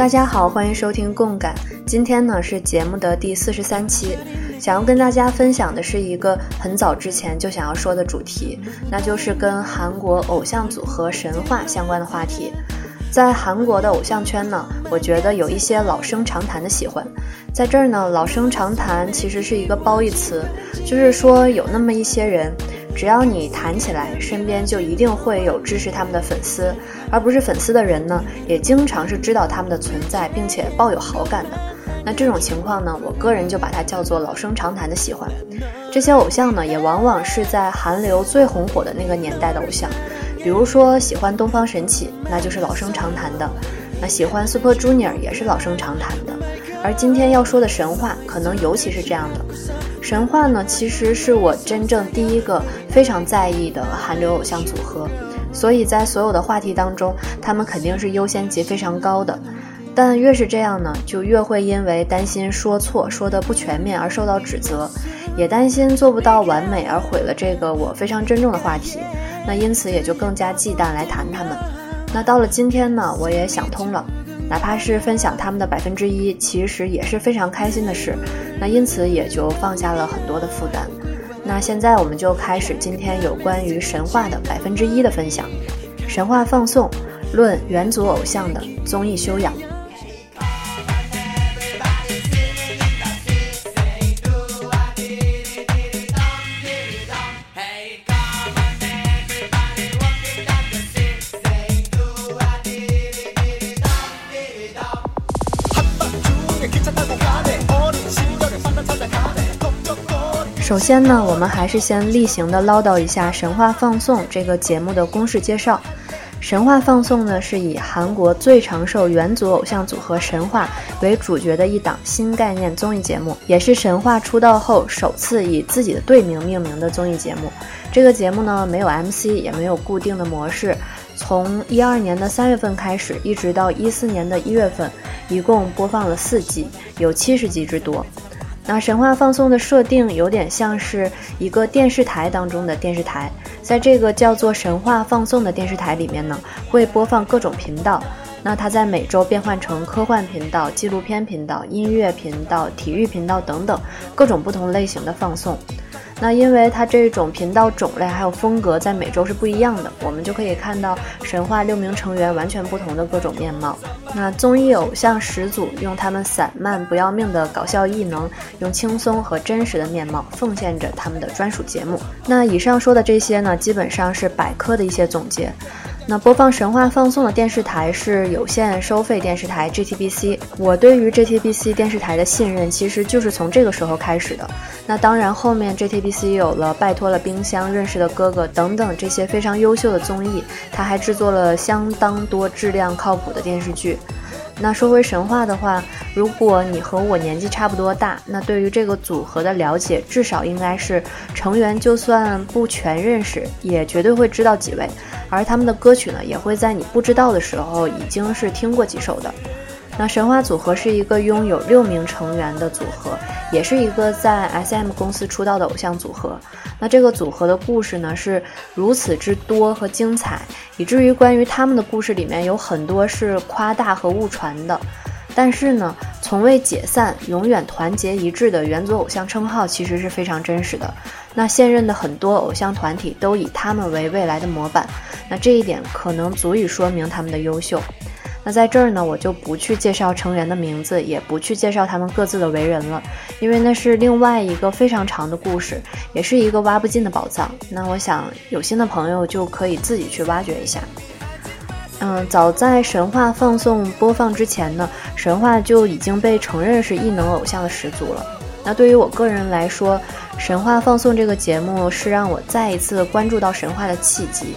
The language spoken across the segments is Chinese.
大家好，欢迎收听共感。今天呢是节目的第四十三期，想要跟大家分享的是一个很早之前就想要说的主题，那就是跟韩国偶像组合神话相关的话题。在韩国的偶像圈呢，我觉得有一些老生常谈的喜欢。在这儿呢，老生常谈其实是一个褒义词，就是说有那么一些人，只要你谈起来，身边就一定会有支持他们的粉丝，而不是粉丝的人呢，也经常是知道他们的存在，并且抱有好感的。那这种情况呢，我个人就把它叫做老生常谈的喜欢。这些偶像呢，也往往是在韩流最红火的那个年代的偶像。比如说喜欢东方神起，那就是老生常谈的；那喜欢 Super Junior 也是老生常谈的。而今天要说的神话，可能尤其是这样的。神话呢，其实是我真正第一个非常在意的韩流偶像组合，所以在所有的话题当中，他们肯定是优先级非常高的。但越是这样呢，就越会因为担心说错、说的不全面而受到指责，也担心做不到完美而毁了这个我非常珍重的话题。那因此也就更加忌惮来谈他们。那到了今天呢，我也想通了，哪怕是分享他们的百分之一，其实也是非常开心的事。那因此也就放下了很多的负担。那现在我们就开始今天有关于神话的百分之一的分享。神话放送论元祖偶像的综艺修养。首先呢，我们还是先例行的唠叨一下《神话放送》这个节目的公式介绍。《神话放送》呢，是以韩国最长寿元祖偶像组合神话为主角的一档新概念综艺节目，也是神话出道后首次以自己的队名命名的综艺节目。这个节目呢，没有 MC，也没有固定的模式。从一二年的三月份开始，一直到一四年的一月份，一共播放了四季，有七十集之多。那神话放送的设定有点像是一个电视台当中的电视台，在这个叫做神话放送的电视台里面呢，会播放各种频道。那它在每周变换成科幻频道、纪录片频道、音乐频道、体育频道等等各种不同类型的放送。那因为它这种频道种类还有风格在每周是不一样的，我们就可以看到神话六名成员完全不同的各种面貌。那综艺偶像始祖用他们散漫不要命的搞笑异能，用轻松和真实的面貌奉献着他们的专属节目。那以上说的这些呢，基本上是百科的一些总结。那播放神话放送的电视台是有线收费电视台 G T B C。我对于 G T B C 电视台的信任，其实就是从这个时候开始的。那当然，后面 G T B C 有了《拜托了冰箱》、《认识的哥哥》等等这些非常优秀的综艺，他还制作了相当多质量靠谱的电视剧。那说回神话的话，如果你和我年纪差不多大，那对于这个组合的了解，至少应该是成员就算不全认识，也绝对会知道几位。而他们的歌曲呢，也会在你不知道的时候已经是听过几首的。那神话组合是一个拥有六名成员的组合，也是一个在 SM 公司出道的偶像组合。那这个组合的故事呢，是如此之多和精彩，以至于关于他们的故事里面有很多是夸大和误传的。但是呢，从未解散、永远团结一致的元祖偶像称号其实是非常真实的。那现任的很多偶像团体都以他们为未来的模板，那这一点可能足以说明他们的优秀。在这儿呢，我就不去介绍成员的名字，也不去介绍他们各自的为人了，因为那是另外一个非常长的故事，也是一个挖不尽的宝藏。那我想有心的朋友就可以自己去挖掘一下。嗯，早在神话放送播放之前呢，神话就已经被承认是异能偶像的始祖了。那对于我个人来说，神话放送这个节目是让我再一次关注到神话的契机。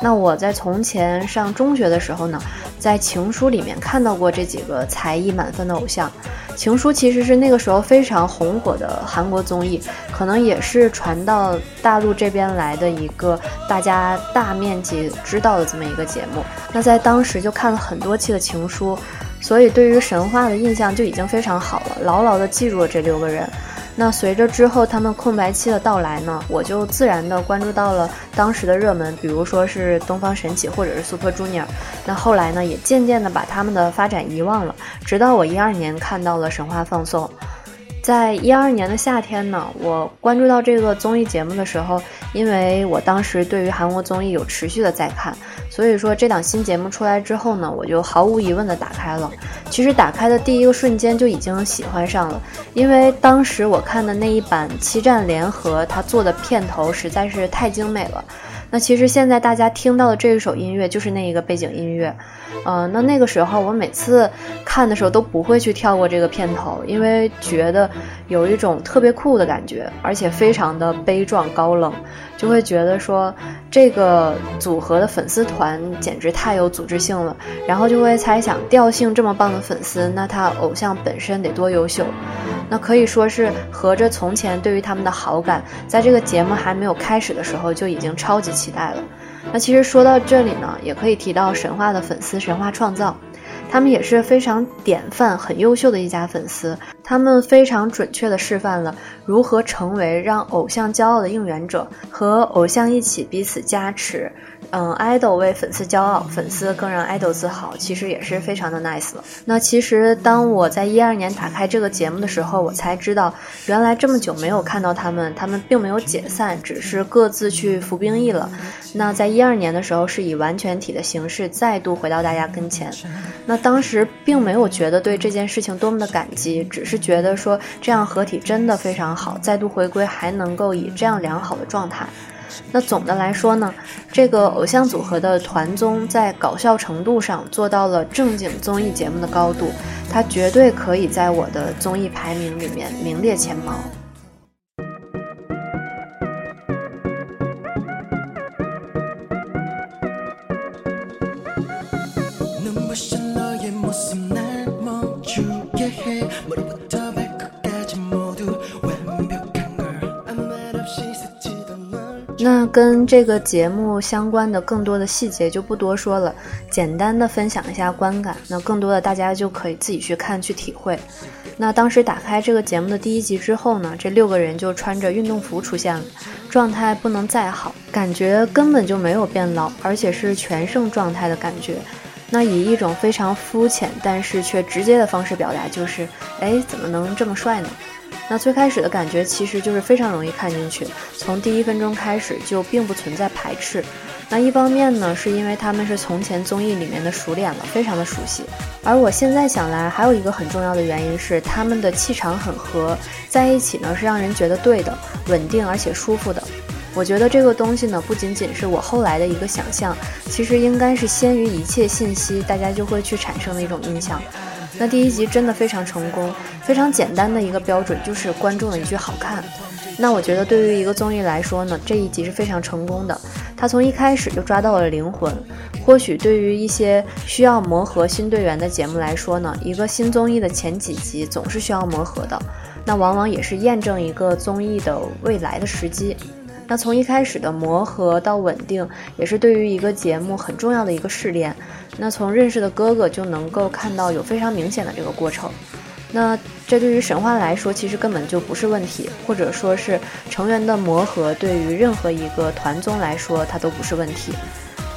那我在从前上中学的时候呢，在情书里面看到过这几个才艺满分的偶像。情书其实是那个时候非常红火的韩国综艺，可能也是传到大陆这边来的一个大家大面积知道的这么一个节目。那在当时就看了很多期的情书，所以对于神话的印象就已经非常好了，牢牢的记住了这六个人。那随着之后他们空白期的到来呢，我就自然的关注到了当时的热门，比如说是东方神起或者是 Super Junior。那后来呢，也渐渐的把他们的发展遗忘了，直到我一二年看到了神话放送。在一二年的夏天呢，我关注到这个综艺节目的时候，因为我当时对于韩国综艺有持续的在看。所以说，这档新节目出来之后呢，我就毫无疑问的打开了。其实打开的第一个瞬间就已经喜欢上了，因为当时我看的那一版《七战联合》，他做的片头实在是太精美了。那其实现在大家听到的这一首音乐就是那一个背景音乐，呃，那那个时候我每次看的时候都不会去跳过这个片头，因为觉得有一种特别酷的感觉，而且非常的悲壮高冷，就会觉得说这个组合的粉丝团简直太有组织性了，然后就会猜想调性这么棒的粉丝，那他偶像本身得多优秀。那可以说是合着从前对于他们的好感，在这个节目还没有开始的时候就已经超级期待了。那其实说到这里呢，也可以提到神话的粉丝神话创造，他们也是非常典范、很优秀的一家粉丝，他们非常准确的示范了如何成为让偶像骄傲的应援者，和偶像一起彼此加持。嗯，idol 为粉丝骄傲，粉丝更让 idol 自豪，其实也是非常的 nice 了。那其实当我在一二年打开这个节目的时候，我才知道，原来这么久没有看到他们，他们并没有解散，只是各自去服兵役了。那在一二年的时候，是以完全体的形式再度回到大家跟前。那当时并没有觉得对这件事情多么的感激，只是觉得说这样合体真的非常好，再度回归还能够以这样良好的状态。那总的来说呢，这个偶像组合的团综在搞笑程度上做到了正经综艺节目的高度，它绝对可以在我的综艺排名里面名列前茅。那跟这个节目相关的更多的细节就不多说了，简单的分享一下观感。那更多的大家就可以自己去看去体会。那当时打开这个节目的第一集之后呢，这六个人就穿着运动服出现了，状态不能再好，感觉根本就没有变老，而且是全盛状态的感觉。那以一种非常肤浅但是却直接的方式表达，就是，哎，怎么能这么帅呢？那最开始的感觉其实就是非常容易看进去，从第一分钟开始就并不存在排斥。那一方面呢，是因为他们是从前综艺里面的熟脸了，非常的熟悉。而我现在想来，还有一个很重要的原因是他们的气场很合，在一起呢是让人觉得对的、稳定而且舒服的。我觉得这个东西呢，不仅仅是我后来的一个想象，其实应该是先于一切信息，大家就会去产生的一种印象。那第一集真的非常成功，非常简单的一个标准就是观众的一句好看。那我觉得对于一个综艺来说呢，这一集是非常成功的，它从一开始就抓到了灵魂。或许对于一些需要磨合新队员的节目来说呢，一个新综艺的前几集总是需要磨合的，那往往也是验证一个综艺的未来的时机。那从一开始的磨合到稳定，也是对于一个节目很重要的一个试炼。那从认识的哥哥就能够看到有非常明显的这个过程。那这对于神话来说，其实根本就不是问题，或者说是成员的磨合，对于任何一个团综来说，它都不是问题。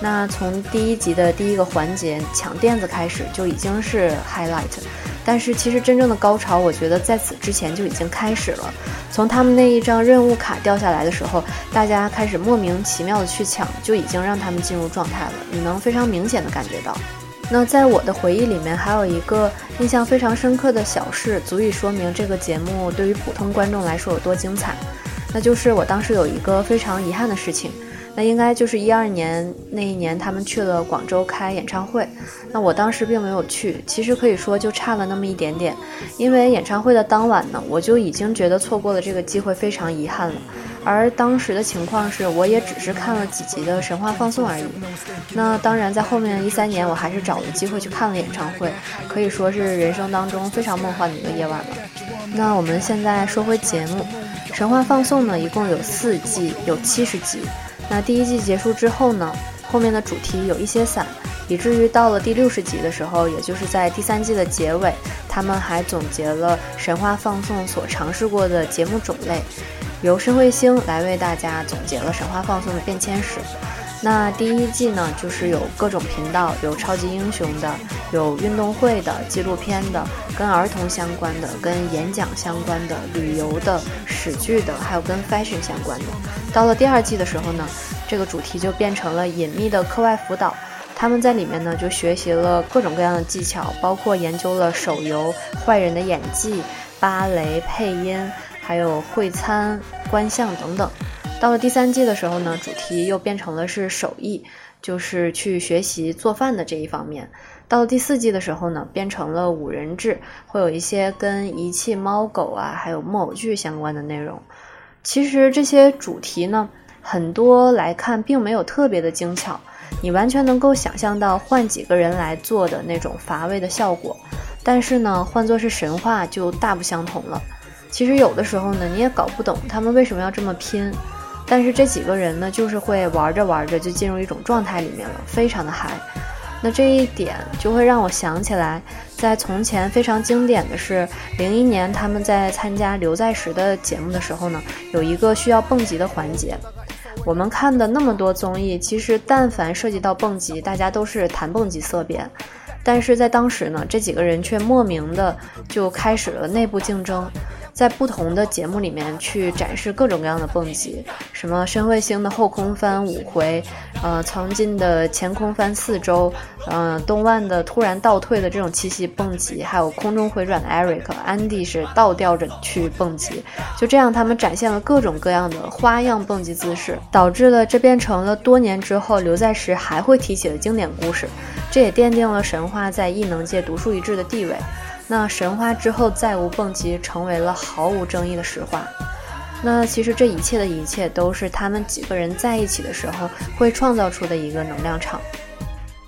那从第一集的第一个环节抢垫子开始，就已经是 highlight。但是其实真正的高潮，我觉得在此之前就已经开始了。从他们那一张任务卡掉下来的时候，大家开始莫名其妙的去抢，就已经让他们进入状态了。你能非常明显的感觉到。那在我的回忆里面，还有一个印象非常深刻的小事，足以说明这个节目对于普通观众来说有多精彩。那就是我当时有一个非常遗憾的事情。那应该就是一二年那一年，他们去了广州开演唱会。那我当时并没有去，其实可以说就差了那么一点点。因为演唱会的当晚呢，我就已经觉得错过了这个机会，非常遗憾了。而当时的情况是，我也只是看了几集的神话放送而已。那当然，在后面一三年，我还是找了机会去看了演唱会，可以说是人生当中非常梦幻的一个夜晚了。那我们现在说回节目，神话放送呢，一共有四季，有七十集。那第一季结束之后呢，后面的主题有一些散，以至于到了第六十集的时候，也就是在第三季的结尾，他们还总结了神话放送所尝试过的节目种类，由申彗星来为大家总结了神话放送的变迁史。那第一季呢，就是有各种频道，有超级英雄的，有运动会的、纪录片的、跟儿童相关的、跟演讲相关的、旅游的、史剧的，还有跟 fashion 相关的。到了第二季的时候呢，这个主题就变成了隐秘的课外辅导。他们在里面呢，就学习了各种各样的技巧，包括研究了手游、坏人的演技、芭蕾、配音，还有会餐、观象等等。到了第三季的时候呢，主题又变成了是手艺，就是去学习做饭的这一方面。到第四季的时候呢，变成了五人制，会有一些跟遗弃猫狗啊，还有木偶剧相关的内容。其实这些主题呢，很多来看并没有特别的精巧，你完全能够想象到换几个人来做的那种乏味的效果。但是呢，换作是神话就大不相同了。其实有的时候呢，你也搞不懂他们为什么要这么拼。但是这几个人呢，就是会玩着玩着就进入一种状态里面了，非常的嗨。那这一点就会让我想起来，在从前非常经典的是，零一年他们在参加刘在石的节目的时候呢，有一个需要蹦极的环节。我们看的那么多综艺，其实但凡涉及到蹦极，大家都是谈蹦极色变。但是在当时呢，这几个人却莫名的就开始了内部竞争。在不同的节目里面去展示各种各样的蹦极，什么申彗星的后空翻五回，呃，曾经的前空翻四周，嗯，东万的突然倒退的这种七夕蹦极，还有空中回转的 Eric、安迪是倒吊着去蹦极，就这样他们展现了各种各样的花样蹦极姿势，导致了这变成了多年之后刘在石还会提起的经典故事，这也奠定了神话在异能界独树一帜的地位。那神话之后再无蹦极，成为了毫无争议的实话。那其实这一切的一切，都是他们几个人在一起的时候会创造出的一个能量场。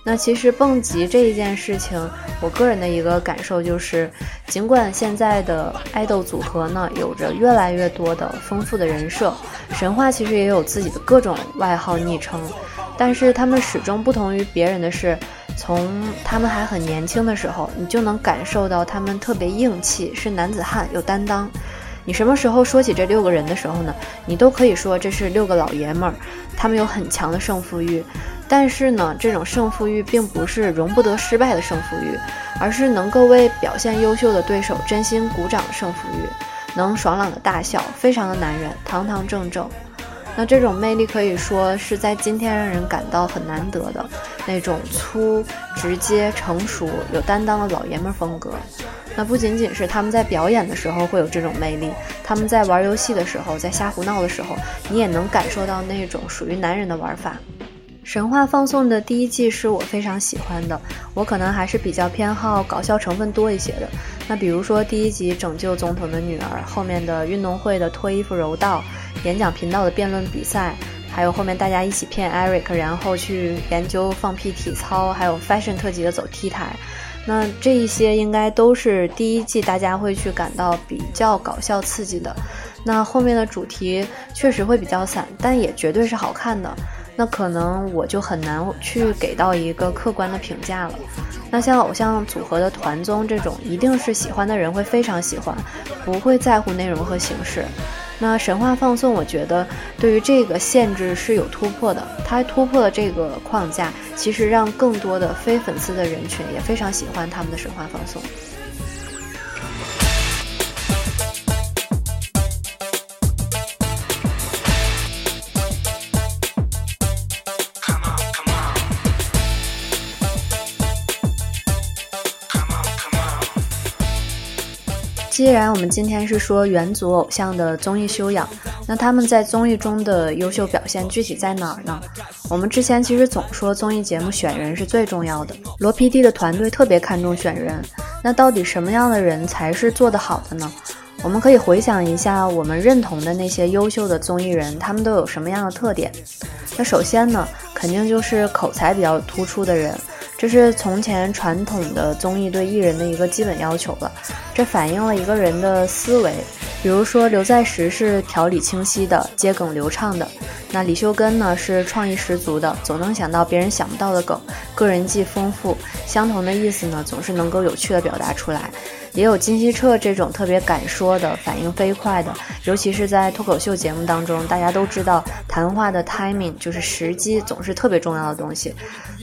那其实蹦极这一件事情，我个人的一个感受就是，尽管现在的爱豆组合呢有着越来越多的丰富的人设，神话其实也有自己的各种外号昵称，但是他们始终不同于别人的是。从他们还很年轻的时候，你就能感受到他们特别硬气，是男子汉，有担当。你什么时候说起这六个人的时候呢？你都可以说这是六个老爷们儿，他们有很强的胜负欲。但是呢，这种胜负欲并不是容不得失败的胜负欲，而是能够为表现优秀的对手真心鼓掌的胜负欲，能爽朗的大笑，非常的男人，堂堂正正。那这种魅力可以说是在今天让人感到很难得的那种粗、直接、成熟、有担当的老爷们风格。那不仅仅是他们在表演的时候会有这种魅力，他们在玩游戏的时候，在瞎胡闹的时候，你也能感受到那种属于男人的玩法。神话放送的第一季是我非常喜欢的，我可能还是比较偏好搞笑成分多一些的。那比如说第一集拯救总统的女儿，后面的运动会的脱衣服柔道。演讲频道的辩论比赛，还有后面大家一起骗 Eric，然后去研究放屁体操，还有 fashion 特辑的走 T 台，那这一些应该都是第一季大家会去感到比较搞笑刺激的。那后面的主题确实会比较散，但也绝对是好看的。那可能我就很难去给到一个客观的评价了。那像偶像组合的团综这种，一定是喜欢的人会非常喜欢，不会在乎内容和形式。那神话放送，我觉得对于这个限制是有突破的，它突破了这个框架，其实让更多的非粉丝的人群也非常喜欢他们的神话放送。既然我们今天是说元祖偶像的综艺修养，那他们在综艺中的优秀表现具体在哪儿呢？我们之前其实总说综艺节目选人是最重要的，罗 PD 的团队特别看重选人。那到底什么样的人才是做得好的呢？我们可以回想一下我们认同的那些优秀的综艺人，他们都有什么样的特点？那首先呢，肯定就是口才比较突出的人。这是从前传统的综艺对艺人的一个基本要求了，这反映了一个人的思维。比如说刘在石是条理清晰的，接梗流畅的；那李秀根呢是创意十足的，总能想到别人想不到的梗，个人技丰富，相同的意思呢总是能够有趣的表达出来。也有金希澈这种特别敢说的，反应飞快的，尤其是在脱口秀节目当中，大家都知道谈话的 timing 就是时机，总是特别重要的东西。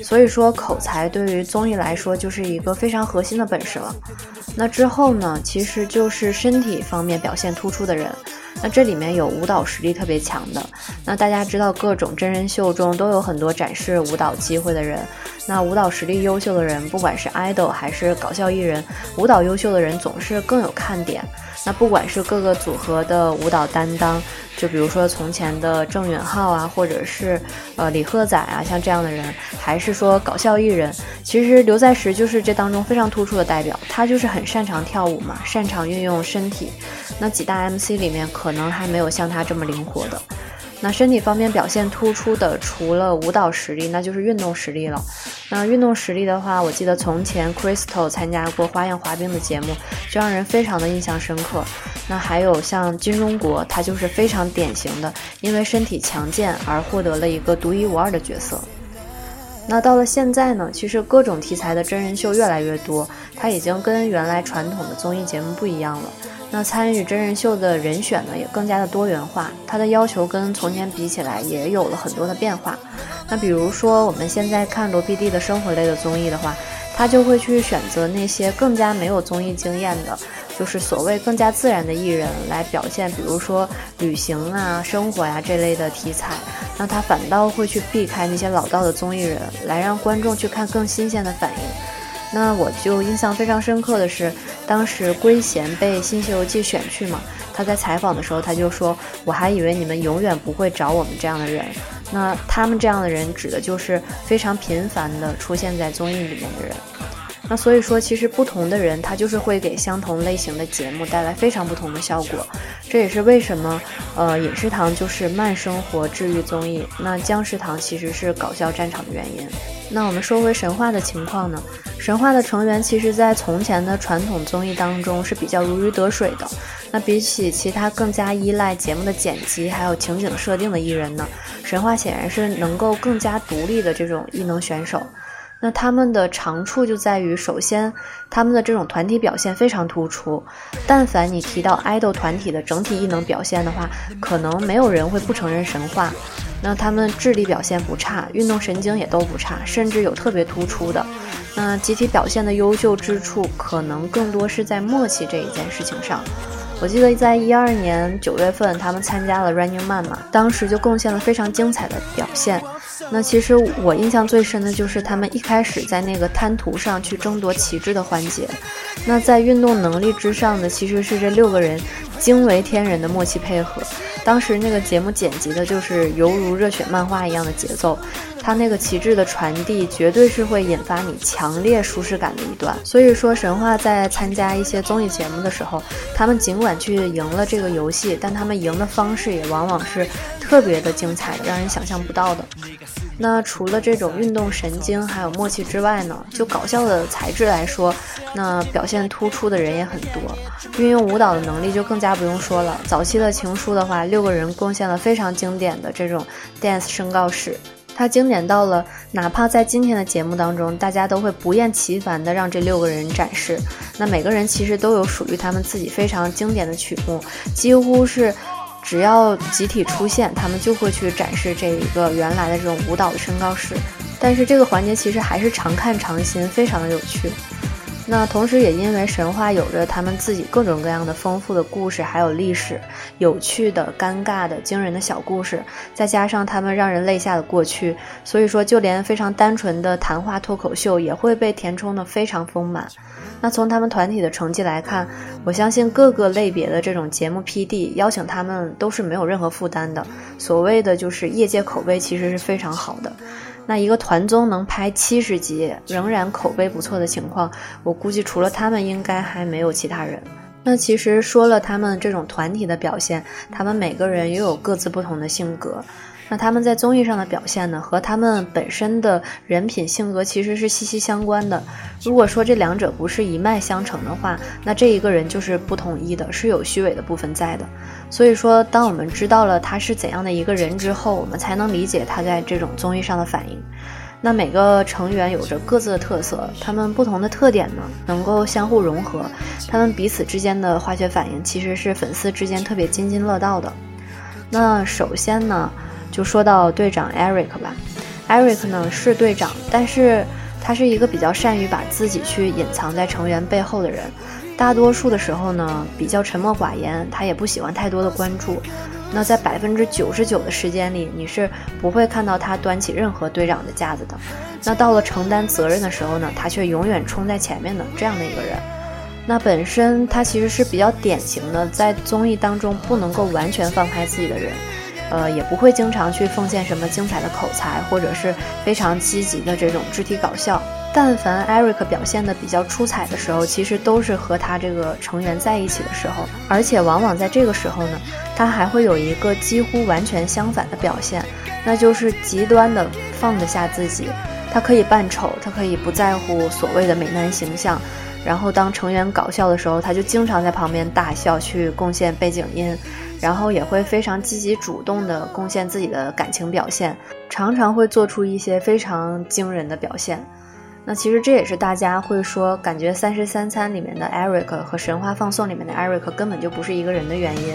所以说，口才对于综艺来说就是一个非常核心的本事了。那之后呢，其实就是身体方面表现突出的人。那这里面有舞蹈实力特别强的。那大家知道，各种真人秀中都有很多展示舞蹈机会的人。那舞蹈实力优秀的人，不管是 idol 还是搞笑艺人，舞蹈优秀的人总是更有看点。那不管是各个组合的舞蹈担当，就比如说从前的郑允浩啊，或者是呃李赫宰啊，像这样的人，还是说搞笑艺人，其实刘在石就是这当中非常突出的代表。他就是很擅长跳舞嘛，擅长运用身体。那几大 MC 里面，可能还没有像他这么灵活的。那身体方面表现突出的，除了舞蹈实力，那就是运动实力了。那运动实力的话，我记得从前 Crystal 参加过花样滑冰的节目，就让人非常的印象深刻。那还有像金钟国，他就是非常典型的，因为身体强健而获得了一个独一无二的角色。那到了现在呢，其实各种题材的真人秀越来越多，它已经跟原来传统的综艺节目不一样了。那参与真人秀的人选呢，也更加的多元化，它的要求跟从前比起来也有了很多的变化。那比如说我们现在看罗 PD 的生活类的综艺的话，他就会去选择那些更加没有综艺经验的，就是所谓更加自然的艺人来表现，比如说旅行啊、生活呀这类的题材。那他反倒会去避开那些老道的综艺人，来让观众去看更新鲜的反应。那我就印象非常深刻的是，当时圭贤被《新西游记》选去嘛，他在采访的时候他就说：“我还以为你们永远不会找我们这样的人。”那他们这样的人指的就是非常频繁的出现在综艺里面的人。那所以说，其实不同的人他就是会给相同类型的节目带来非常不同的效果。这也是为什么，呃，饮食堂就是慢生活治愈综艺，那僵尸堂其实是搞笑战场的原因。那我们说回神话的情况呢？神话的成员其实，在从前的传统综艺当中是比较如鱼得水的。那比起其他更加依赖节目的剪辑还有情景设定的艺人呢，神话显然是能够更加独立的这种异能选手。那他们的长处就在于，首先他们的这种团体表现非常突出。但凡你提到爱豆团体的整体艺能表现的话，可能没有人会不承认神话。那他们智力表现不差，运动神经也都不差，甚至有特别突出的。那集体表现的优秀之处，可能更多是在默契这一件事情上。我记得在一二年九月份，他们参加了 Running Man 嘛，当时就贡献了非常精彩的表现。那其实我印象最深的就是他们一开始在那个滩涂上去争夺旗帜的环节。那在运动能力之上的，其实是这六个人惊为天人的默契配合。当时那个节目剪辑的就是犹如热血漫画一样的节奏，它那个旗帜的传递绝对是会引发你强烈舒适感的一段。所以说，神话在参加一些综艺节目的时候，他们尽管去赢了这个游戏，但他们赢的方式也往往是特别的精彩的，让人想象不到的。那除了这种运动神经还有默契之外呢，就搞笑的材质来说，那表现突出的人也很多。运用舞蹈的能力就更加不用说了。早期的情书的话，六个人贡献了非常经典的这种 dance 声告式，它经典到了，哪怕在今天的节目当中，大家都会不厌其烦的让这六个人展示。那每个人其实都有属于他们自己非常经典的曲目，几乎是。只要集体出现，他们就会去展示这一个原来的这种舞蹈的身高式。但是这个环节其实还是常看常新，非常的有趣。那同时也因为神话有着他们自己各种各样的丰富的故事，还有历史，有趣的、尴尬的、惊人的小故事，再加上他们让人泪下的过去，所以说就连非常单纯的谈话脱口秀也会被填充的非常丰满。那从他们团体的成绩来看，我相信各个类别的这种节目 PD 邀请他们都是没有任何负担的。所谓的就是业界口碑其实是非常好的。那一个团综能拍七十集，仍然口碑不错的情况，我估计除了他们，应该还没有其他人。那其实说了他们这种团体的表现，他们每个人又有各自不同的性格。那他们在综艺上的表现呢，和他们本身的人品性格其实是息息相关的。如果说这两者不是一脉相承的话，那这一个人就是不统一的，是有虚伪的部分在的。所以说，当我们知道了他是怎样的一个人之后，我们才能理解他在这种综艺上的反应。那每个成员有着各自的特色，他们不同的特点呢，能够相互融合，他们彼此之间的化学反应其实是粉丝之间特别津津乐道的。那首先呢。就说到队长 Eric 吧，Eric 呢是队长，但是他是一个比较善于把自己去隐藏在成员背后的人，大多数的时候呢比较沉默寡言，他也不喜欢太多的关注。那在百分之九十九的时间里，你是不会看到他端起任何队长的架子的。那到了承担责任的时候呢，他却永远冲在前面的这样的一个人。那本身他其实是比较典型的在综艺当中不能够完全放开自己的人。呃，也不会经常去奉献什么精彩的口才，或者是非常积极的这种肢体搞笑。但凡 Eric 表现的比较出彩的时候，其实都是和他这个成员在一起的时候，而且往往在这个时候呢，他还会有一个几乎完全相反的表现，那就是极端的放得下自己。他可以扮丑，他可以不在乎所谓的美男形象，然后当成员搞笑的时候，他就经常在旁边大笑，去贡献背景音。然后也会非常积极主动地贡献自己的感情表现，常常会做出一些非常惊人的表现。那其实这也是大家会说，感觉《三十三餐》里面的 Eric 和《神话放送》里面的 Eric 根本就不是一个人的原因。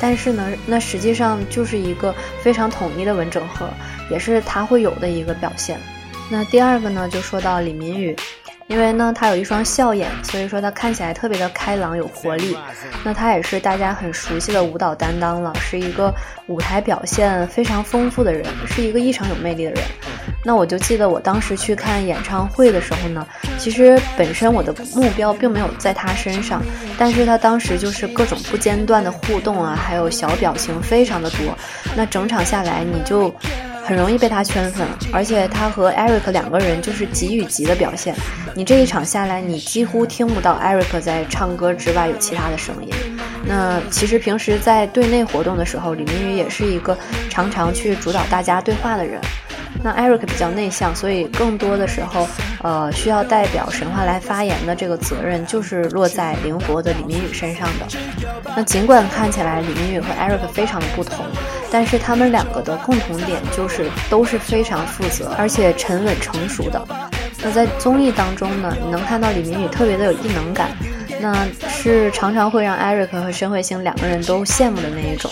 但是呢，那实际上就是一个非常统一的文整合，也是他会有的一个表现。那第二个呢，就说到李明宇。因为呢，他有一双笑眼，所以说他看起来特别的开朗有活力。那他也是大家很熟悉的舞蹈担当了，是一个舞台表现非常丰富的人，是一个异常有魅力的人。那我就记得我当时去看演唱会的时候呢，其实本身我的目标并没有在他身上，但是他当时就是各种不间断的互动啊，还有小表情非常的多。那整场下来你就。很容易被他圈粉，而且他和 Eric 两个人就是极与极的表现。你这一场下来，你几乎听不到 Eric 在唱歌之外有其他的声音。那其实平时在队内活动的时候，李明宇也是一个常常去主导大家对话的人。那 Eric 比较内向，所以更多的时候，呃，需要代表神话来发言的这个责任，就是落在灵活的李明宇身上的。那尽管看起来李明宇和 Eric 非常的不同，但是他们两个的共同点就是都是非常负责，而且沉稳成熟的。那在综艺当中呢，你能看到李明宇特别的有异能感。那是常常会让 Eric 和申慧星两个人都羡慕的那一种。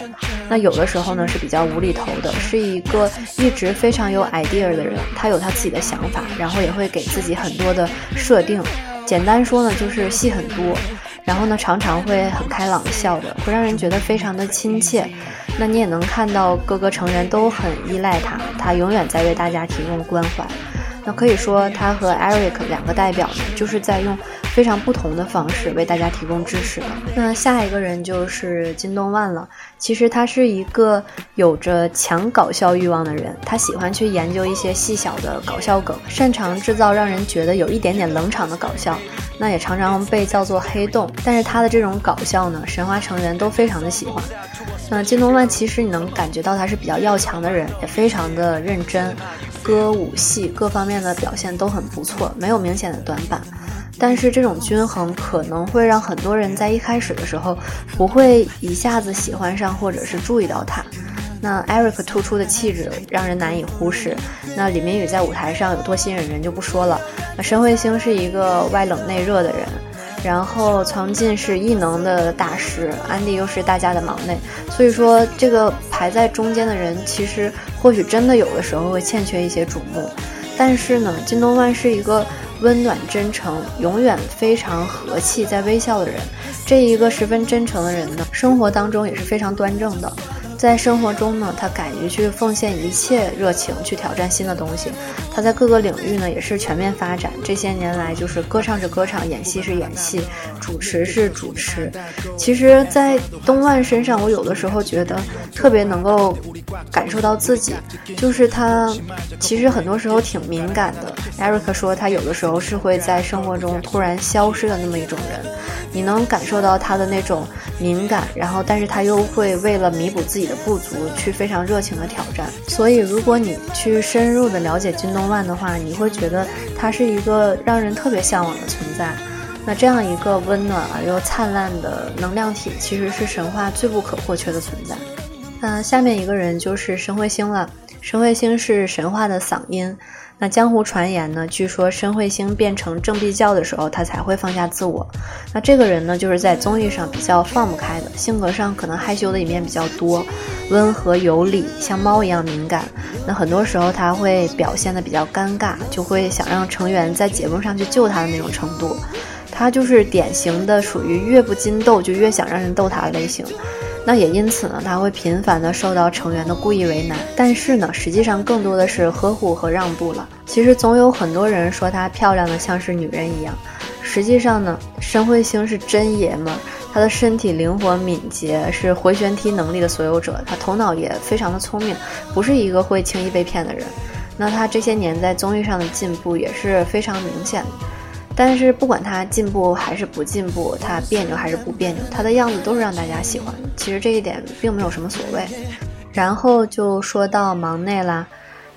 那有的时候呢是比较无厘头的，是一个一直非常有 idea 的人，他有他自己的想法，然后也会给自己很多的设定。简单说呢就是戏很多，然后呢常常会很开朗的笑着，会让人觉得非常的亲切。那你也能看到各个成员都很依赖他，他永远在为大家提供关怀。那可以说他和 Eric 两个代表呢，就是在用。非常不同的方式为大家提供支持的。那下一个人就是金东万了。其实他是一个有着强搞笑欲望的人，他喜欢去研究一些细小的搞笑梗，擅长制造让人觉得有一点点冷场的搞笑。那也常常被叫做黑洞。但是他的这种搞笑呢，神话成员都非常的喜欢。那金东万其实你能感觉到他是比较要强的人，也非常的认真，歌舞戏各方面的表现都很不错，没有明显的短板。但是这种均衡可能会让很多人在一开始的时候不会一下子喜欢上或者是注意到他。那 Eric 突出的气质让人难以忽视。那李明宇在舞台上有多吸引人就不说了。那申慧星是一个外冷内热的人，然后曾进是异能的大师，安迪又是大家的忙内，所以说这个排在中间的人其实或许真的有的时候会欠缺一些瞩目。但是呢，金东万是一个。温暖真诚，永远非常和气，在微笑的人，这一个十分真诚的人呢，生活当中也是非常端正的。在生活中呢，他敢于去奉献一切热情，去挑战新的东西。他在各个领域呢也是全面发展。这些年来，就是歌唱是歌唱，演戏是演戏，主持是主持。其实，在东万身上，我有的时候觉得特别能够感受到自己，就是他其实很多时候挺敏感的。Eric 说，他有的时候是会在生活中突然消失的那么一种人。你能感受到他的那种敏感，然后但是他又会为了弥补自己的不足，去非常热情的挑战。所以如果你去深入的了解金东万的话，你会觉得他是一个让人特别向往的存在。那这样一个温暖而又灿烂的能量体，其实是神话最不可或缺的存在。那下面一个人就是申彗星了。申彗星是神话的嗓音。那江湖传言呢？据说申彗星变成正壁教的时候，他才会放下自我。那这个人呢，就是在综艺上比较放不开的，性格上可能害羞的一面比较多，温和有礼，像猫一样敏感。那很多时候他会表现的比较尴尬，就会想让成员在节目上去救他的那种程度。他就是典型的属于越不禁斗就越想让人逗他的类型，那也因此呢，他会频繁的受到成员的故意为难，但是呢，实际上更多的是呵护和让步了。其实总有很多人说她漂亮的像是女人一样，实际上呢，申彗星是真爷们儿，他的身体灵活敏捷，是回旋踢能力的所有者，他头脑也非常的聪明，不是一个会轻易被骗的人。那他这些年在综艺上的进步也是非常明显的。但是不管他进步还是不进步，他别扭还是不别扭，他的样子都是让大家喜欢的。其实这一点并没有什么所谓。然后就说到忙内啦，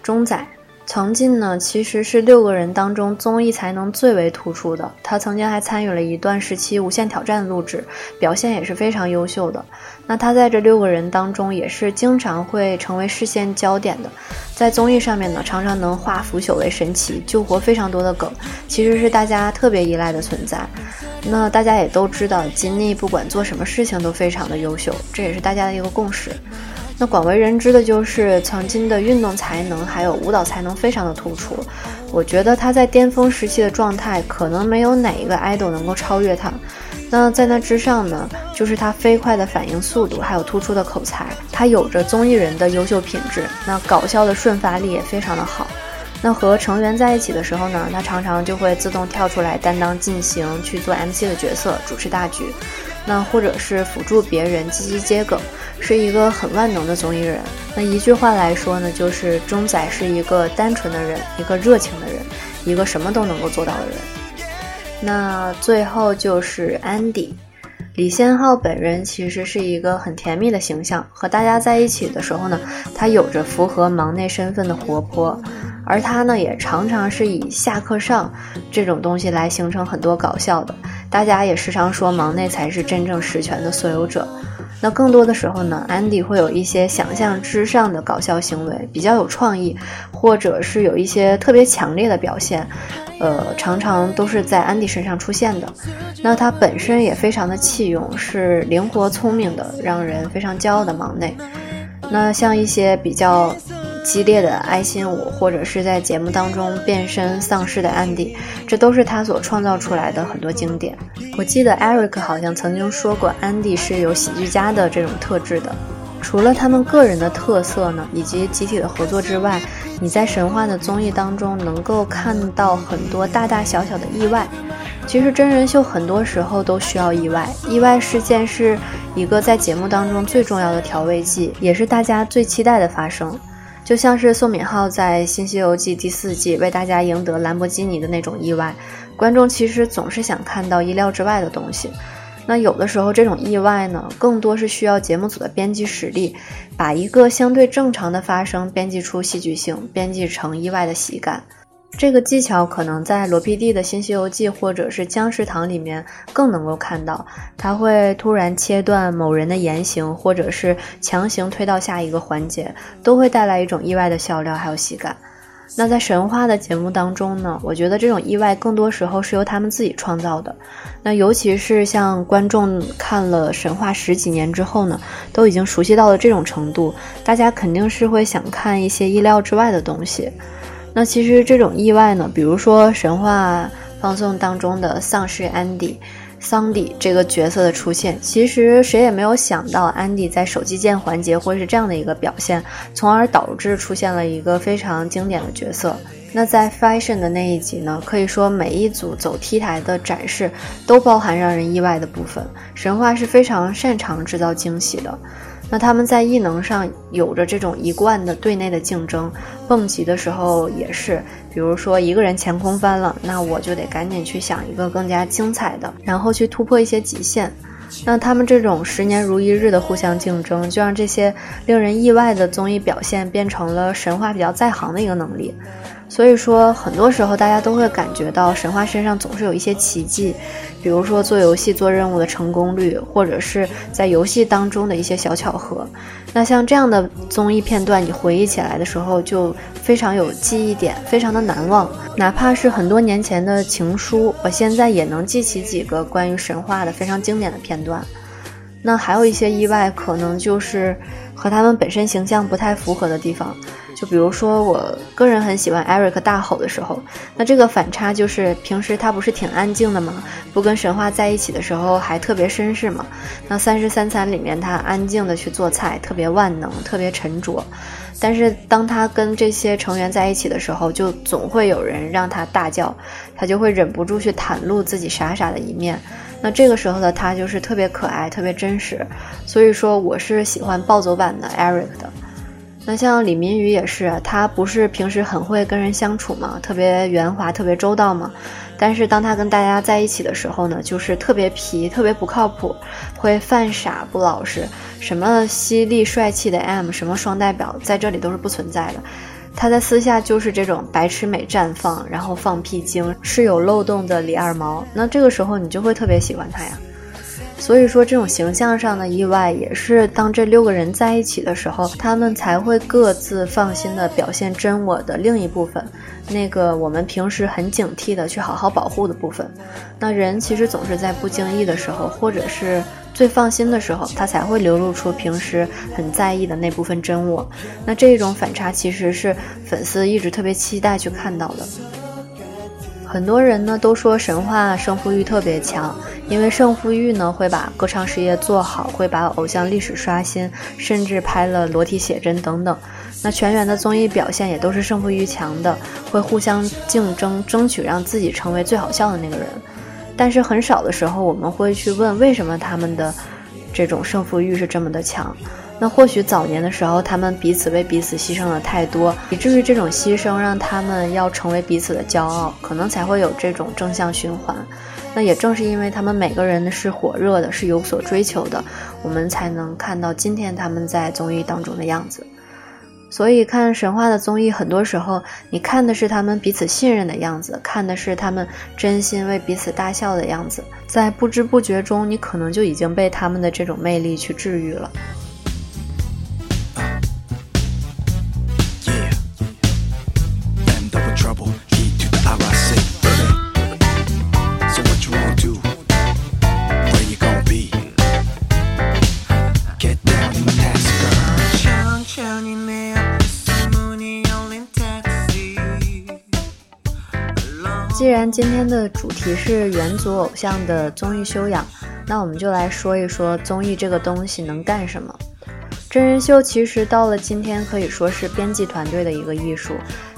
钟仔。曾经呢，其实是六个人当中综艺才能最为突出的。他曾经还参与了一段时期《无限挑战》的录制，表现也是非常优秀的。那他在这六个人当中，也是经常会成为视线焦点的。在综艺上面呢，常常能化腐朽为神奇，救活非常多的梗，其实是大家特别依赖的存在。那大家也都知道，金妮不管做什么事情都非常的优秀，这也是大家的一个共识。那广为人知的就是曾经的运动才能，还有舞蹈才能非常的突出。我觉得他在巅峰时期的状态，可能没有哪一个 idol 能够超越他。那在那之上呢，就是他飞快的反应速度，还有突出的口才。他有着综艺人的优秀品质，那搞笑的瞬发力也非常的好。那和成员在一起的时候呢，他常常就会自动跳出来担当进行去做 MC 的角色，主持大局。那或者是辅助别人积极接梗，是一个很万能的综艺人。那一句话来说呢，就是钟仔是一个单纯的人，一个热情的人，一个什么都能够做到的人。那最后就是安迪，李先浩本人其实是一个很甜蜜的形象，和大家在一起的时候呢，他有着符合忙内身份的活泼。而他呢，也常常是以下课上这种东西来形成很多搞笑的。大家也时常说，忙内才是真正实权的所有者。那更多的时候呢，安迪会有一些想象之上的搞笑行为，比较有创意，或者是有一些特别强烈的表现，呃，常常都是在安迪身上出现的。那他本身也非常的器用，是灵活聪明的，让人非常骄傲的忙内。那像一些比较。激烈的爱心舞，或者是在节目当中变身丧尸的安迪，这都是他所创造出来的很多经典。我记得 Eric 好像曾经说过，安迪是有喜剧家的这种特质的。除了他们个人的特色呢，以及集体的合作之外，你在神话的综艺当中能够看到很多大大小小的意外。其实真人秀很多时候都需要意外，意外事件是一个在节目当中最重要的调味剂，也是大家最期待的发生。就像是宋敏浩在《新西游记》第四季为大家赢得兰博基尼的那种意外，观众其实总是想看到意料之外的东西。那有的时候这种意外呢，更多是需要节目组的编辑实力，把一个相对正常的发生编辑出戏剧性，编辑成意外的喜感。这个技巧可能在罗 PD 的新西游记或者是僵尸堂里面更能够看到，他会突然切断某人的言行，或者是强行推到下一个环节，都会带来一种意外的笑料还有喜感。那在神话的节目当中呢，我觉得这种意外更多时候是由他们自己创造的。那尤其是像观众看了神话十几年之后呢，都已经熟悉到了这种程度，大家肯定是会想看一些意料之外的东西。那其实这种意外呢，比如说神话放送当中的丧尸安迪、桑迪这个角色的出现，其实谁也没有想到安迪在手机键环节会是这样的一个表现，从而导致出现了一个非常经典的角色。那在 Fashion 的那一集呢，可以说每一组走 T 台的展示都包含让人意外的部分。神话是非常擅长制造惊喜的。那他们在异能上有着这种一贯的对内的竞争，蹦极的时候也是，比如说一个人前空翻了，那我就得赶紧去想一个更加精彩的，然后去突破一些极限。那他们这种十年如一日的互相竞争，就让这些令人意外的综艺表现变成了神话比较在行的一个能力。所以说，很多时候大家都会感觉到神话身上总是有一些奇迹，比如说做游戏、做任务的成功率，或者是在游戏当中的一些小巧合。那像这样的综艺片段，你回忆起来的时候就非常有记忆点，非常的难忘。哪怕是很多年前的情书，我现在也能记起几个关于神话的非常经典的片段。那还有一些意外，可能就是和他们本身形象不太符合的地方。就比如说，我个人很喜欢 Eric 大吼的时候，那这个反差就是平时他不是挺安静的吗？不跟神话在一起的时候还特别绅士嘛。那三十三餐里面他安静的去做菜，特别万能，特别沉着。但是当他跟这些成员在一起的时候，就总会有人让他大叫，他就会忍不住去袒露自己傻傻的一面。那这个时候的他就是特别可爱，特别真实。所以说，我是喜欢暴走版的 Eric 的。那像李明宇也是，他不是平时很会跟人相处吗？特别圆滑，特别周到吗？但是当他跟大家在一起的时候呢，就是特别皮，特别不靠谱，会犯傻，不老实。什么犀利帅气的 M，什么双代表，在这里都是不存在的。他在私下就是这种白痴美绽放，然后放屁精，是有漏洞的李二毛。那这个时候你就会特别喜欢他呀。所以说，这种形象上的意外，也是当这六个人在一起的时候，他们才会各自放心的表现真我的另一部分，那个我们平时很警惕的去好好保护的部分。那人其实总是在不经意的时候，或者是最放心的时候，他才会流露出平时很在意的那部分真我。那这种反差，其实是粉丝一直特别期待去看到的。很多人呢都说神话胜负欲特别强，因为胜负欲呢会把歌唱事业做好，会把偶像历史刷新，甚至拍了裸体写真等等。那全员的综艺表现也都是胜负欲强的，会互相竞争，争取让自己成为最好笑的那个人。但是很少的时候，我们会去问为什么他们的这种胜负欲是这么的强。那或许早年的时候，他们彼此为彼此牺牲了太多，以至于这种牺牲让他们要成为彼此的骄傲，可能才会有这种正向循环。那也正是因为他们每个人是火热的，是有所追求的，我们才能看到今天他们在综艺当中的样子。所以看神话的综艺，很多时候你看的是他们彼此信任的样子，看的是他们真心为彼此大笑的样子，在不知不觉中，你可能就已经被他们的这种魅力去治愈了。然今天的主题是元祖偶像的综艺修养，那我们就来说一说综艺这个东西能干什么。真人秀其实到了今天可以说是编辑团队的一个艺术，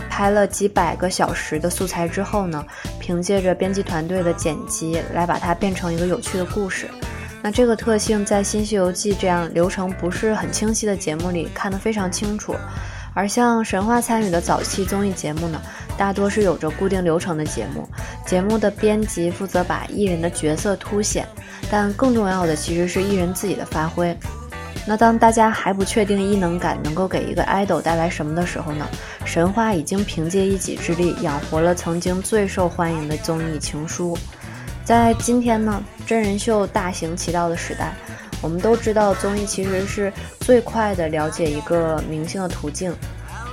拍了几百个小时的素材之后呢，凭借着编辑团队的剪辑来把它变成一个有趣的故事。那这个特性在《新西游记》这样流程不是很清晰的节目里看得非常清楚。而像神话参与的早期综艺节目呢，大多是有着固定流程的节目，节目的编辑负责把艺人的角色凸显，但更重要的其实是艺人自己的发挥。那当大家还不确定异能感能够给一个 idol 带来什么的时候呢，神话已经凭借一己之力养活了曾经最受欢迎的综艺《情书》。在今天呢，真人秀大行其道的时代。我们都知道，综艺其实是最快的了解一个明星的途径。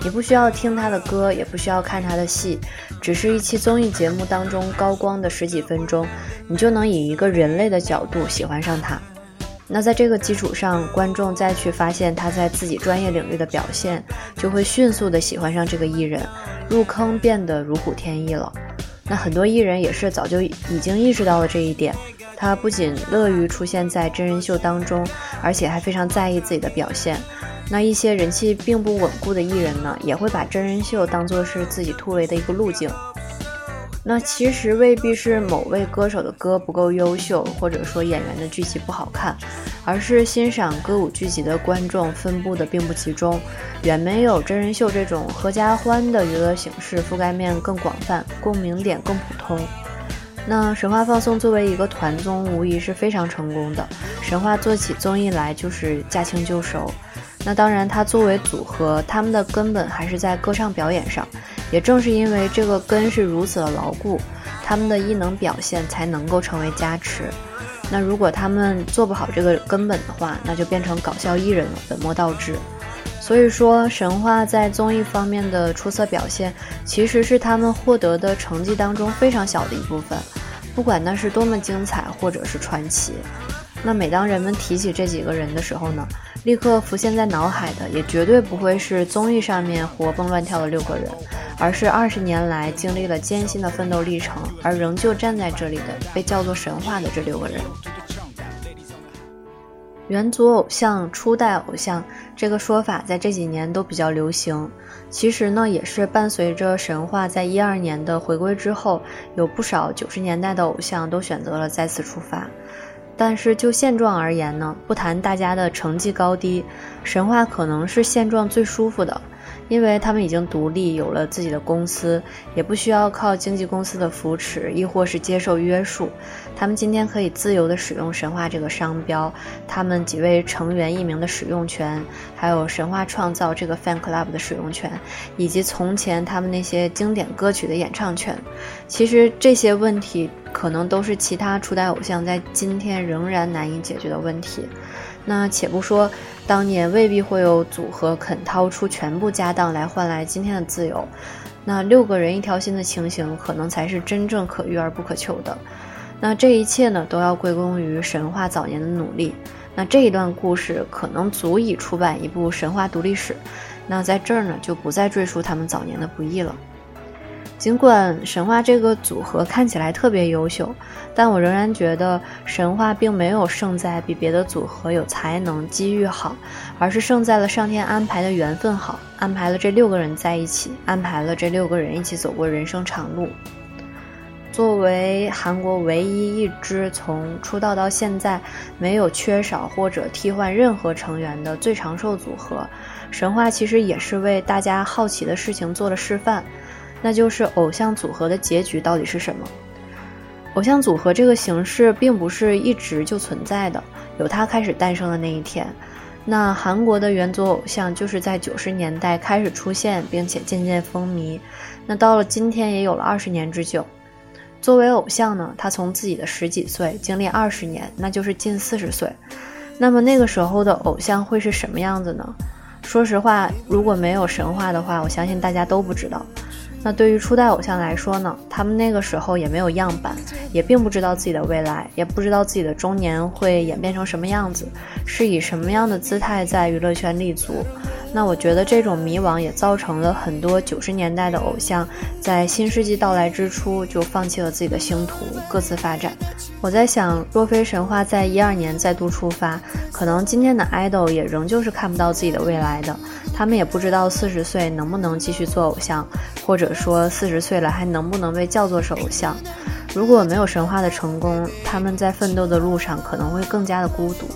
你不需要听他的歌，也不需要看他的戏，只是一期综艺节目当中高光的十几分钟，你就能以一个人类的角度喜欢上他。那在这个基础上，观众再去发现他在自己专业领域的表现，就会迅速的喜欢上这个艺人，入坑变得如虎添翼了。那很多艺人也是早就已经意识到了这一点。他不仅乐于出现在真人秀当中，而且还非常在意自己的表现。那一些人气并不稳固的艺人呢，也会把真人秀当作是自己突围的一个路径。那其实未必是某位歌手的歌不够优秀，或者说演员的剧集不好看，而是欣赏歌舞剧集的观众分布的并不集中，远没有真人秀这种合家欢的娱乐形式覆盖面更广泛，共鸣点更普通。那神话放送作为一个团综，无疑是非常成功的。神话做起综艺来就是驾轻就熟。那当然，它作为组合，他们的根本还是在歌唱表演上。也正是因为这个根是如此的牢固，他们的艺能表现才能够成为加持。那如果他们做不好这个根本的话，那就变成搞笑艺人了，本末倒置。所以说，神话在综艺方面的出色表现，其实是他们获得的成绩当中非常小的一部分。不管那是多么精彩，或者是传奇。那每当人们提起这几个人的时候呢，立刻浮现在脑海的，也绝对不会是综艺上面活蹦乱跳的六个人，而是二十年来经历了艰辛的奋斗历程，而仍旧站在这里的，被叫做神话的这六个人。元祖偶像、初代偶像这个说法在这几年都比较流行。其实呢，也是伴随着神话在一二年的回归之后，有不少九十年代的偶像都选择了再次出发。但是就现状而言呢，不谈大家的成绩高低，神话可能是现状最舒服的。因为他们已经独立，有了自己的公司，也不需要靠经纪公司的扶持，亦或是接受约束。他们今天可以自由地使用神话这个商标，他们几位成员艺名的使用权，还有神话创造这个 fan club 的使用权，以及从前他们那些经典歌曲的演唱权。其实这些问题，可能都是其他初代偶像在今天仍然难以解决的问题。那且不说，当年未必会有组合肯掏出全部家当来换来今天的自由，那六个人一条心的情形，可能才是真正可遇而不可求的。那这一切呢，都要归功于神话早年的努力。那这一段故事可能足以出版一部神话独立史。那在这儿呢，就不再赘述他们早年的不易了。尽管神话这个组合看起来特别优秀，但我仍然觉得神话并没有胜在比别的组合有才能、机遇好，而是胜在了上天安排的缘分好，安排了这六个人在一起，安排了这六个人一起走过人生长路。作为韩国唯一一支从出道到现在没有缺少或者替换任何成员的最长寿组合，神话其实也是为大家好奇的事情做了示范。那就是偶像组合的结局到底是什么？偶像组合这个形式并不是一直就存在的，有它开始诞生的那一天。那韩国的元祖偶像就是在九十年代开始出现，并且渐渐风靡。那到了今天也有了二十年之久。作为偶像呢，他从自己的十几岁经历二十年，那就是近四十岁。那么那个时候的偶像会是什么样子呢？说实话，如果没有神话的话，我相信大家都不知道。那对于初代偶像来说呢，他们那个时候也没有样板，也并不知道自己的未来，也不知道自己的中年会演变成什么样子，是以什么样的姿态在娱乐圈立足。那我觉得这种迷惘也造成了很多九十年代的偶像在新世纪到来之初就放弃了自己的星途，各自发展。我在想，若非神话在一二年再度出发，可能今天的 idol 也仍旧是看不到自己的未来的。他们也不知道四十岁能不能继续做偶像，或者说四十岁了还能不能被叫做是偶像。如果没有神话的成功，他们在奋斗的路上可能会更加的孤独。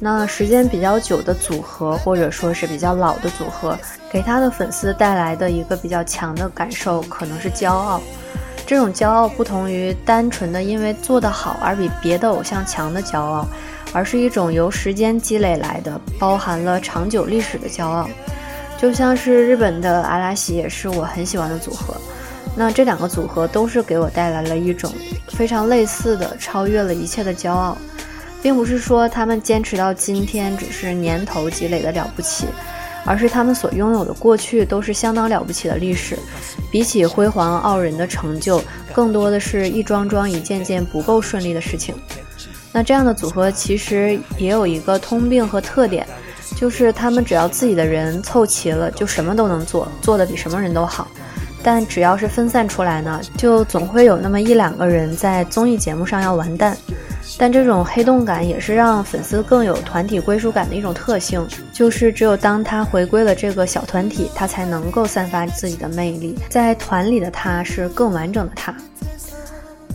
那时间比较久的组合，或者说是比较老的组合，给他的粉丝带来的一个比较强的感受，可能是骄傲。这种骄傲不同于单纯的因为做得好而比别的偶像强的骄傲，而是一种由时间积累来的，包含了长久历史的骄傲。就像是日本的阿拉西，也是我很喜欢的组合。那这两个组合都是给我带来了一种非常类似的、超越了一切的骄傲。并不是说他们坚持到今天只是年头积累的了不起，而是他们所拥有的过去都是相当了不起的历史。比起辉煌傲人的成就，更多的是一桩桩一件件不够顺利的事情。那这样的组合其实也有一个通病和特点，就是他们只要自己的人凑齐了，就什么都能做，做的比什么人都好。但只要是分散出来呢，就总会有那么一两个人在综艺节目上要完蛋。但这种黑洞感也是让粉丝更有团体归属感的一种特性，就是只有当他回归了这个小团体，他才能够散发自己的魅力，在团里的他是更完整的他。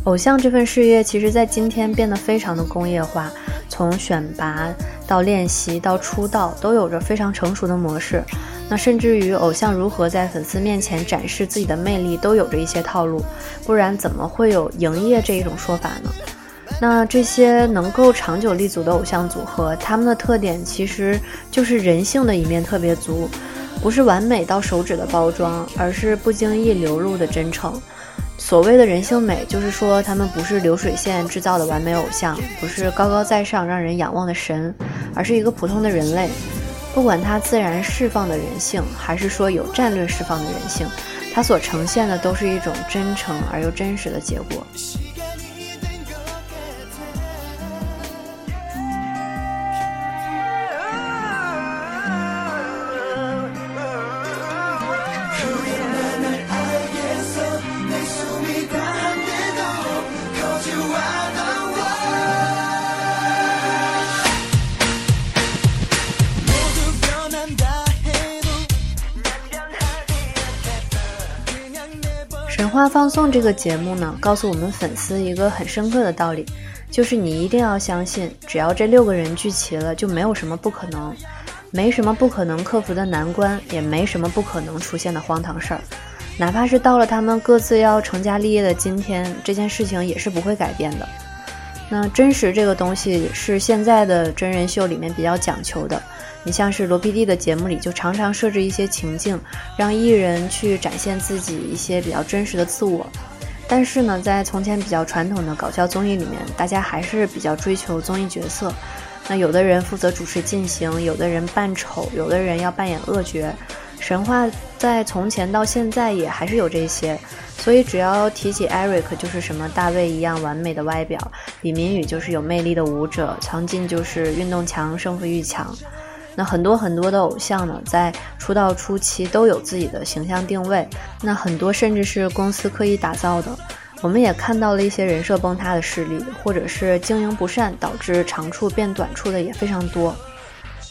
偶像这份事业，其实在今天变得非常的工业化。从选拔到练习到出道，都有着非常成熟的模式。那甚至于偶像如何在粉丝面前展示自己的魅力，都有着一些套路。不然怎么会有营业这一种说法呢？那这些能够长久立足的偶像组合，他们的特点其实就是人性的一面特别足，不是完美到手指的包装，而是不经意流露的真诚。所谓的人性美，就是说他们不是流水线制造的完美偶像，不是高高在上让人仰望的神，而是一个普通的人类。不管他自然释放的人性，还是说有战略释放的人性，他所呈现的都是一种真诚而又真实的结果。放送这个节目呢，告诉我们粉丝一个很深刻的道理，就是你一定要相信，只要这六个人聚齐了，就没有什么不可能，没什么不可能克服的难关，也没什么不可能出现的荒唐事儿。哪怕是到了他们各自要成家立业的今天，这件事情也是不会改变的。那真实这个东西是现在的真人秀里面比较讲求的。你像是罗 PD 的节目里，就常常设置一些情境，让艺人去展现自己一些比较真实的自我。但是呢，在从前比较传统的搞笑综艺里面，大家还是比较追求综艺角色。那有的人负责主持进行，有的人扮丑，有的人要扮演恶角。神话在从前到现在也还是有这些，所以只要提起 Eric，就是什么大卫一样完美的外表；李明宇就是有魅力的舞者；苍劲就是运动强、胜负欲强。那很多很多的偶像呢，在出道初期都有自己的形象定位，那很多甚至是公司刻意打造的。我们也看到了一些人设崩塌的事例，或者是经营不善导致长处变短处的也非常多。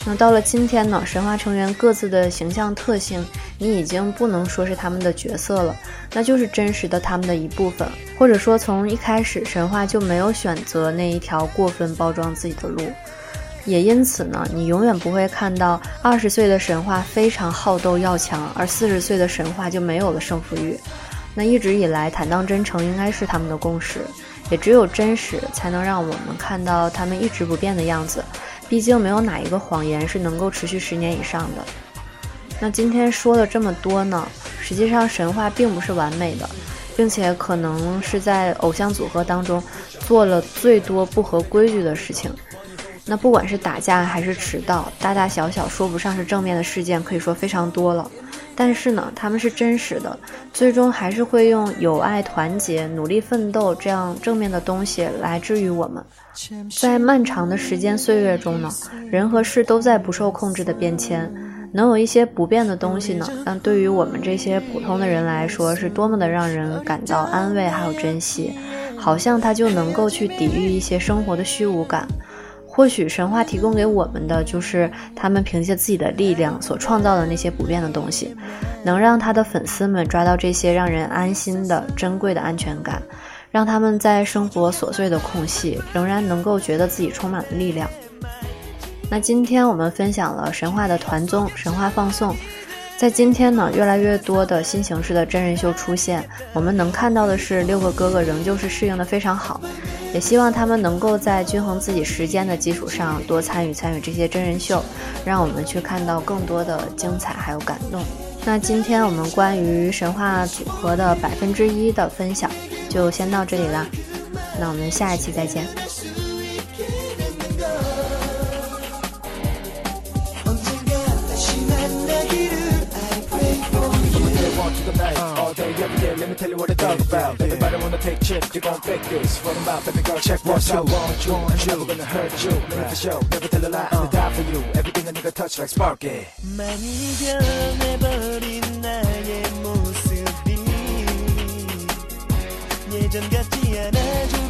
那到了今天呢，神话成员各自的形象特性，你已经不能说是他们的角色了，那就是真实的他们的一部分，或者说从一开始神话就没有选择那一条过分包装自己的路。也因此呢，你永远不会看到二十岁的神话非常好斗要强，而四十岁的神话就没有了胜负欲。那一直以来坦荡真诚应该是他们的共识，也只有真实才能让我们看到他们一直不变的样子。毕竟没有哪一个谎言是能够持续十年以上的。那今天说了这么多呢，实际上神话并不是完美的，并且可能是在偶像组合当中做了最多不合规矩的事情。那不管是打架还是迟到，大大小小说不上是正面的事件，可以说非常多了。但是呢，他们是真实的，最终还是会用友爱、团结、努力奋斗这样正面的东西来治愈我们。在漫长的时间岁月中呢，人和事都在不受控制的变迁，能有一些不变的东西呢，但对于我们这些普通的人来说，是多么的让人感到安慰还有珍惜，好像它就能够去抵御一些生活的虚无感。或许神话提供给我们的，就是他们凭借自己的力量所创造的那些不变的东西，能让他的粉丝们抓到这些让人安心的珍贵的安全感，让他们在生活琐碎的空隙，仍然能够觉得自己充满了力量。那今天我们分享了神话的团综《神话放送》，在今天呢，越来越多的新形式的真人秀出现，我们能看到的是六个哥哥仍旧是适应的非常好。也希望他们能够在均衡自己时间的基础上，多参与参与这些真人秀，让我们去看到更多的精彩还有感动。那今天我们关于神话组合的百分之一的分享就先到这里啦，那我们下一期再见。Let me tell you what it's all about. Everybody wanna take chips, you gon' fake this. Run them out, baby girl, check one, two. Want you, want you, never gonna hurt you. Never for show, never tell a lie, I'll die for you. Everything a nigga touch like sparky. 많이 변해버린 나의 모습이 예전 같지 않아